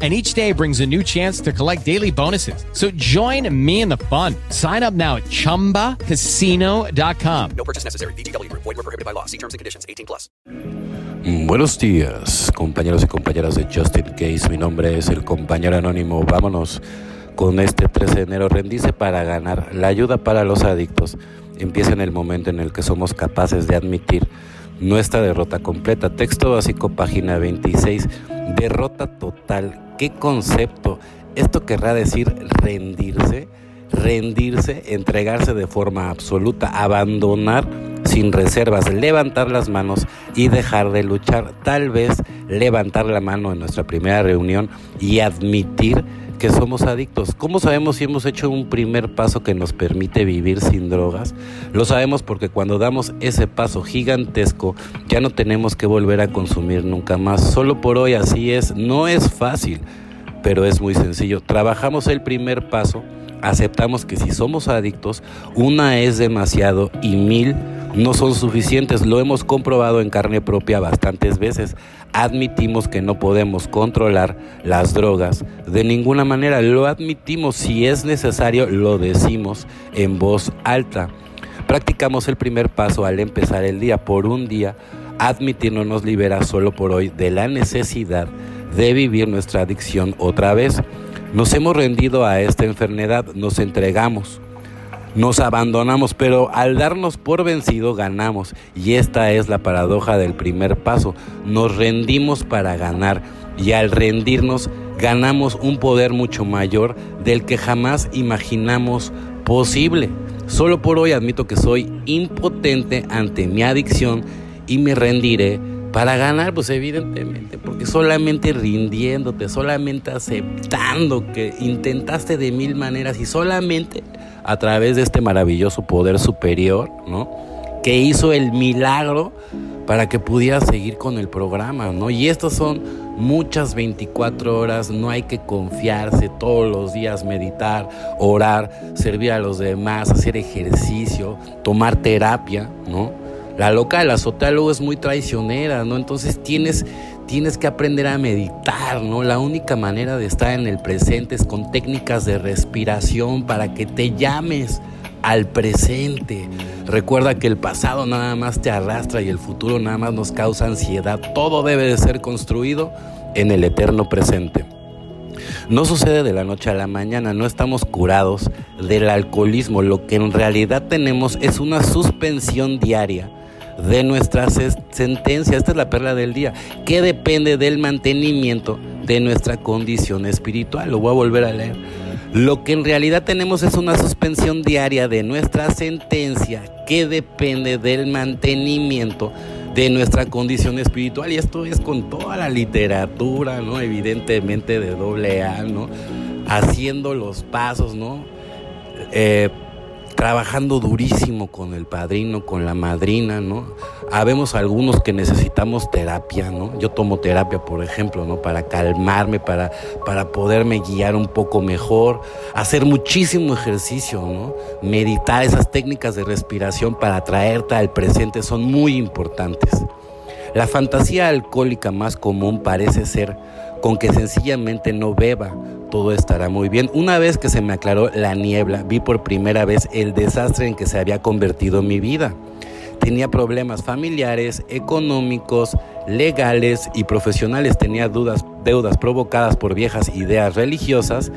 and each day brings a new chance to collect daily bonuses. So join me in the fun. Sign up now at ChumbaCasino.com. No purchase necessary. VGW Group. Void were prohibited by law. See terms and conditions. 18 plus. Buenos días, compañeros y compañeras de Justin Case. Mi nombre es el compañero anónimo. Vámonos con este 13 de enero. Rendice para ganar. La ayuda para los adictos empieza en el momento en el que somos capaces de admitir nuestra derrota completa. Texto básico, página 26. Derrota total ¿Qué concepto? Esto querrá decir rendirse, rendirse, entregarse de forma absoluta, abandonar sin reservas, levantar las manos y dejar de luchar. Tal vez levantar la mano en nuestra primera reunión y admitir que somos adictos. ¿Cómo sabemos si hemos hecho un primer paso que nos permite vivir sin drogas? Lo sabemos porque cuando damos ese paso gigantesco ya no tenemos que volver a consumir nunca más. Solo por hoy así es. No es fácil, pero es muy sencillo. Trabajamos el primer paso, aceptamos que si somos adictos, una es demasiado y mil no son suficientes. Lo hemos comprobado en carne propia bastantes veces. Admitimos que no podemos controlar las drogas de ninguna manera. Lo admitimos. Si es necesario, lo decimos en voz alta. Practicamos el primer paso al empezar el día. Por un día, admitir no nos libera solo por hoy de la necesidad de vivir nuestra adicción otra vez. Nos hemos rendido a esta enfermedad, nos entregamos nos abandonamos, pero al darnos por vencido ganamos. Y esta es la paradoja del primer paso. Nos rendimos para ganar y al rendirnos ganamos un poder mucho mayor del que jamás imaginamos posible. Solo por hoy admito que soy impotente ante mi adicción y me rendiré para ganar, pues evidentemente, porque solamente rindiéndote, solamente aceptando que intentaste de mil maneras y solamente a través de este maravilloso poder superior, ¿no? Que hizo el milagro para que pudiera seguir con el programa, ¿no? Y estas son muchas 24 horas, no hay que confiarse todos los días, meditar, orar, servir a los demás, hacer ejercicio, tomar terapia, ¿no? La loca del azotea luego es muy traicionera, ¿no? Entonces tienes, tienes que aprender a meditar, ¿no? La única manera de estar en el presente es con técnicas de respiración para que te llames al presente. Recuerda que el pasado nada más te arrastra y el futuro nada más nos causa ansiedad. Todo debe de ser construido en el eterno presente. No sucede de la noche a la mañana, no estamos curados del alcoholismo. Lo que en realidad tenemos es una suspensión diaria de nuestra sentencia. Esta es la perla del día, que depende del mantenimiento de nuestra condición espiritual. Lo voy a volver a leer. Lo que en realidad tenemos es una suspensión diaria de nuestra sentencia que depende del mantenimiento de nuestra condición espiritual. Y esto es con toda la literatura, ¿no? Evidentemente de doble A, ¿no? Haciendo los pasos, ¿no? Eh, trabajando durísimo con el padrino, con la madrina, ¿no? Habemos algunos que necesitamos terapia, ¿no? Yo tomo terapia, por ejemplo, ¿no? Para calmarme, para, para poderme guiar un poco mejor, hacer muchísimo ejercicio, ¿no? Meditar esas técnicas de respiración para traerte al presente son muy importantes. La fantasía alcohólica más común parece ser con que sencillamente no beba, todo estará muy bien. Una vez que se me aclaró la niebla, vi por primera vez el desastre en que se había convertido mi vida. Tenía problemas familiares, económicos, legales y profesionales. Tenía dudas, deudas provocadas por viejas ideas religiosas.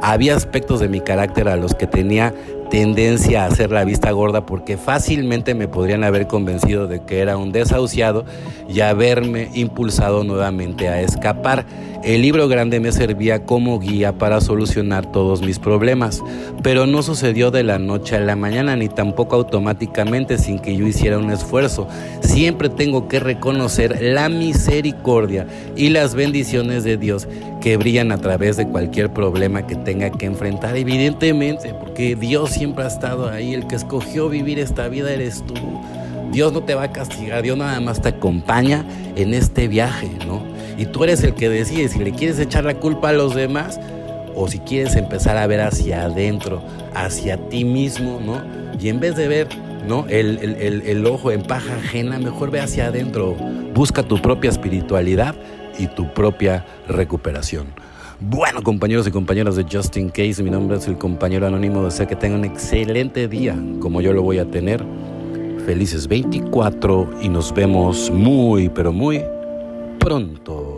Había aspectos de mi carácter a los que tenía tendencia a hacer la vista gorda porque fácilmente me podrían haber convencido de que era un desahuciado y haberme impulsado nuevamente a escapar. El libro grande me servía como guía para solucionar todos mis problemas, pero no sucedió de la noche a la mañana ni tampoco automáticamente sin que yo hiciera un esfuerzo. Siempre tengo que reconocer la misericordia y las bendiciones de Dios que brillan a través de cualquier problema que tenga que enfrentar, evidentemente, porque Dios siempre ha estado ahí, el que escogió vivir esta vida eres tú. Dios no te va a castigar, Dios nada más te acompaña en este viaje, ¿no? Y tú eres el que decide si le quieres echar la culpa a los demás o si quieres empezar a ver hacia adentro, hacia ti mismo, ¿no? Y en vez de ver, ¿no? El, el, el, ojo en paja ajena, mejor ve hacia adentro, busca tu propia espiritualidad y tu propia recuperación. Bueno, compañeros y compañeras de Justin Case, mi nombre es el compañero anónimo. Deseo que tengan un excelente día, como yo lo voy a tener. Felices 24 y nos vemos muy, pero muy pronto.